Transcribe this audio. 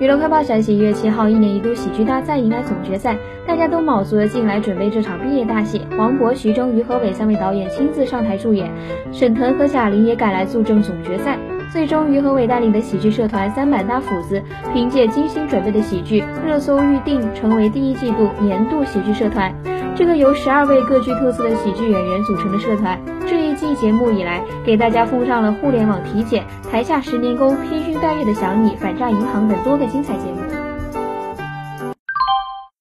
娱乐快报消息：一月七号，一年一度喜剧大赛迎来总决赛，大家都卯足了劲来准备这场毕业大戏。王博、徐峥、于和伟三位导演亲自上台助演，沈腾和贾玲也赶来助阵总决赛。最终，于和伟带领的喜剧社团三板大斧子，凭借精心准备的喜剧，热搜预定成为第一季度年度喜剧社团。这个由十二位各具特色的喜剧演员组成的社团，新节目以来，给大家奉上了互联网体检、台下十年功、披星戴月的想你、反诈银行等多个精彩节目。